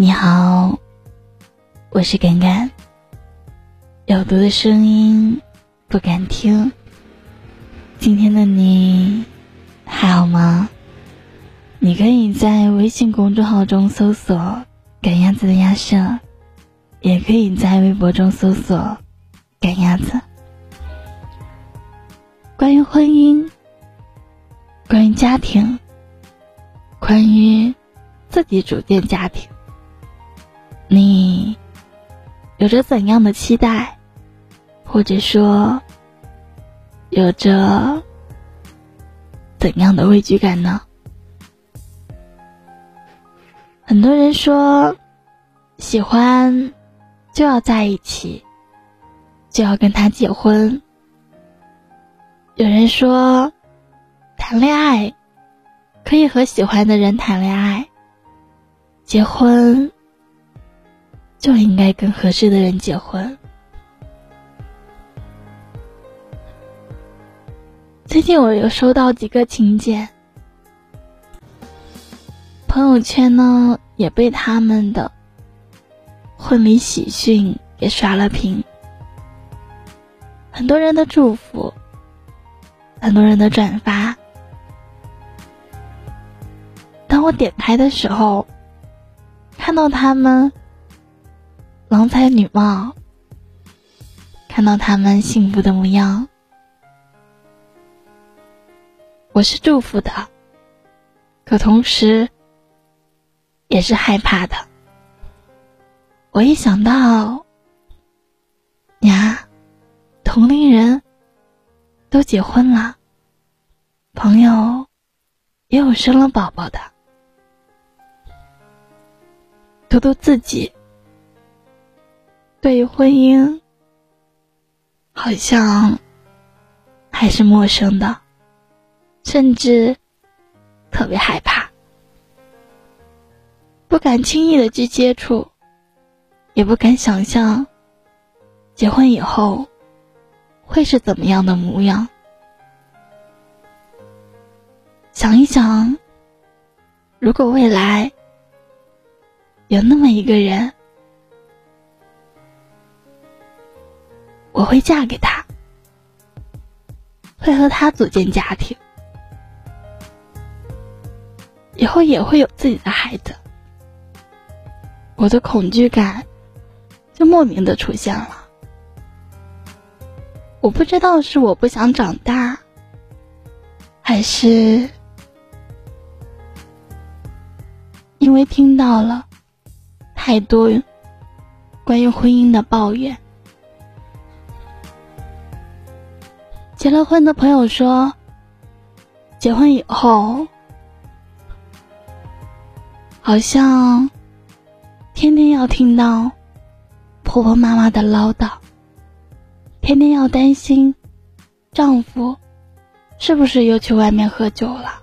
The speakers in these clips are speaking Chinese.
你好，我是敢敢。有毒的声音不敢听。今天的你还好吗？你可以在微信公众号中搜索“赶鸭子的鸭舍”，也可以在微博中搜索“赶鸭子”。关于婚姻，关于家庭，关于自己组建家庭，你有着怎样的期待，或者说有着怎样的畏惧感呢？很多人说，喜欢就要在一起，就要跟他结婚。有人说，谈恋爱可以和喜欢的人谈恋爱，结婚就应该跟合适的人结婚。最近我有收到几个请柬。朋友圈呢也被他们的婚礼喜讯给刷了屏，很多人的祝福，很多人的转发。当我点开的时候，看到他们郎才女貌，看到他们幸福的模样，我是祝福的，可同时。也是害怕的。我一想到呀，同龄人都结婚了，朋友也有生了宝宝的，图图自己，对于婚姻好像还是陌生的，甚至特别害怕。不敢轻易的去接触，也不敢想象结婚以后会是怎么样的模样。想一想，如果未来有那么一个人，会嫁给他，会和他组建家庭，以后也会有自己的孩子。我的恐惧感就莫名的出现了。我不知道是我不想长大，还是因为听到了太多关于婚姻的抱怨。结了婚的朋友说，结婚以后好像。天天要听到婆婆妈妈的唠叨，天天要担心丈夫是不是又去外面喝酒了，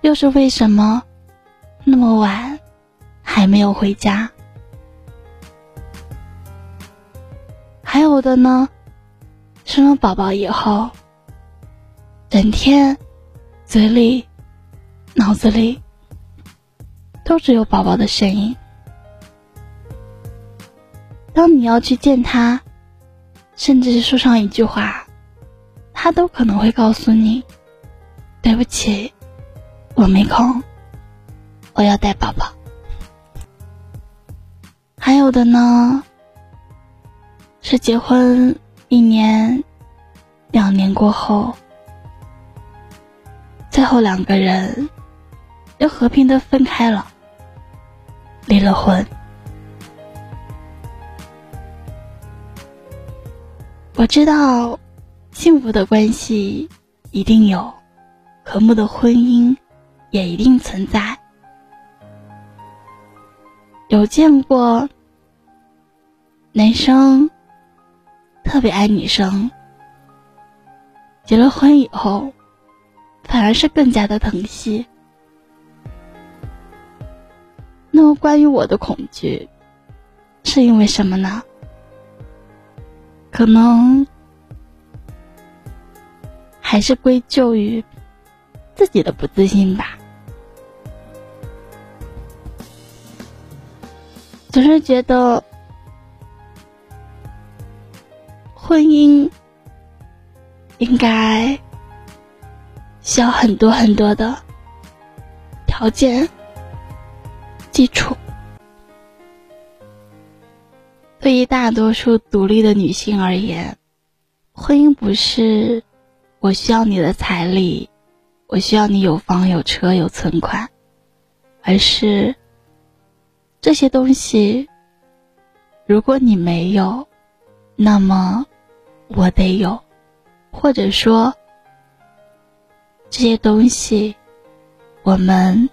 又是为什么那么晚还没有回家？还有的呢，生了宝宝以后，整天嘴里、脑子里。都只有宝宝的声音。当你要去见他，甚至是说上一句话，他都可能会告诉你：“对不起，我没空，我要带宝宝。”还有的呢，是结婚一年、两年过后，最后两个人又和平的分开了。离了婚，我知道，幸福的关系一定有，和睦的婚姻也一定存在。有见过男生特别爱女生，结了婚以后，反而是更加的疼惜。那么，关于我的恐惧，是因为什么呢？可能还是归咎于自己的不自信吧。总是觉得婚姻应该需要很多很多的条件基础。对于大多数独立的女性而言，婚姻不是我需要你的彩礼，我需要你有房有车有存款，而是这些东西，如果你没有，那么我得有，或者说这些东西我们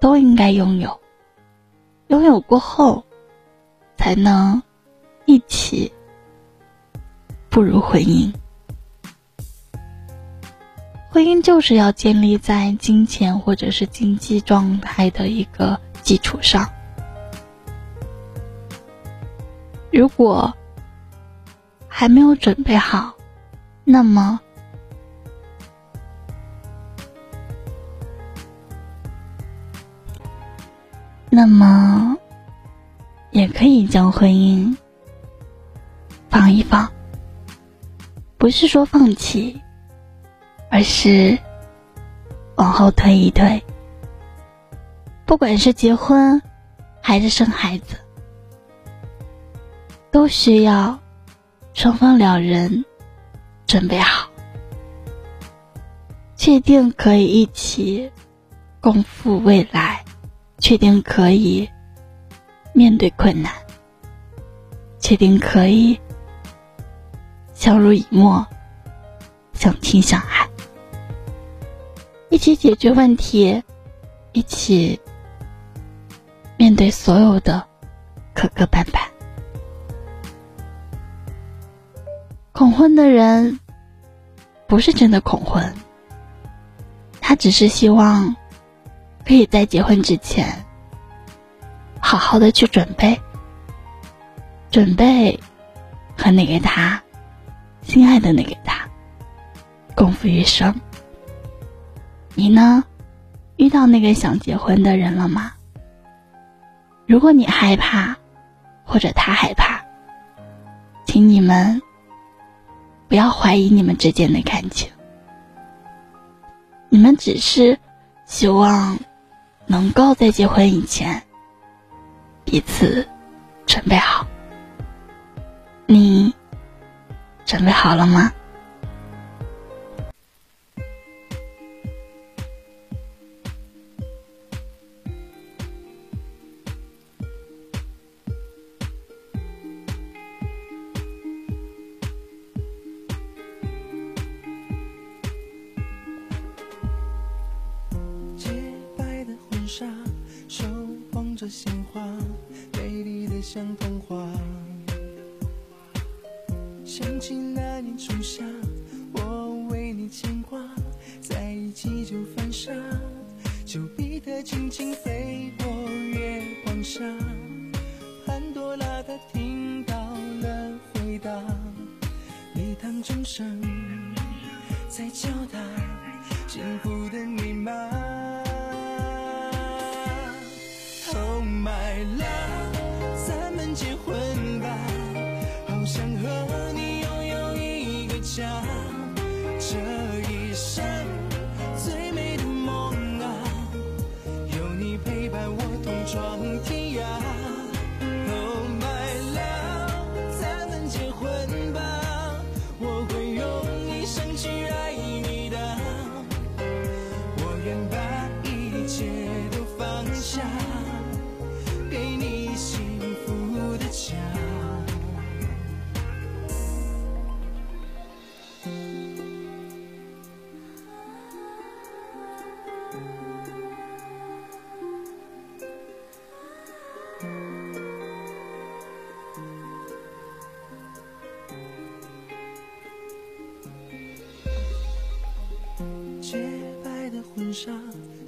都应该拥有，拥有过后。才能一起步入婚姻。婚姻就是要建立在金钱或者是经济状态的一个基础上。如果还没有准备好，那么，那么。也可以将婚姻放一放，不是说放弃，而是往后推一推。不管是结婚还是生孩子，都需要双方两人准备好，确定可以一起共赴未来，确定可以。面对困难，确定可以相濡以沫、相亲相爱，一起解决问题，一起面对所有的磕磕绊绊。恐婚的人不是真的恐婚，他只是希望可以在结婚之前。好好的去准备，准备和那个他，心爱的那个他，共赴余生。你呢？遇到那个想结婚的人了吗？如果你害怕，或者他害怕，请你们不要怀疑你们之间的感情。你们只是希望能够在结婚以前。彼此准备好，你准备好了吗？像童话，想起那年初夏，我为你牵挂，在一起就犯傻，丘比特轻轻飞过月光下，潘多拉她听到了回答，礼堂钟声在敲打幸福的密码。Oh my love。结婚吧，好想和你拥有一个家，这一生最美的梦啊，有你陪伴我同床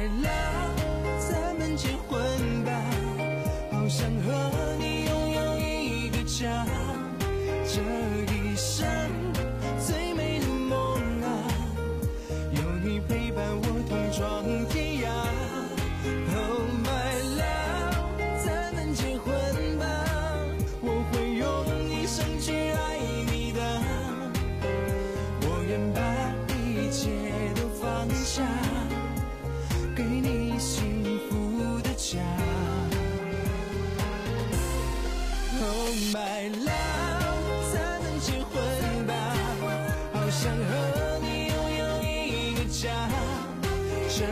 I love oh my love 咱们结婚吧。好想和你拥有一个家这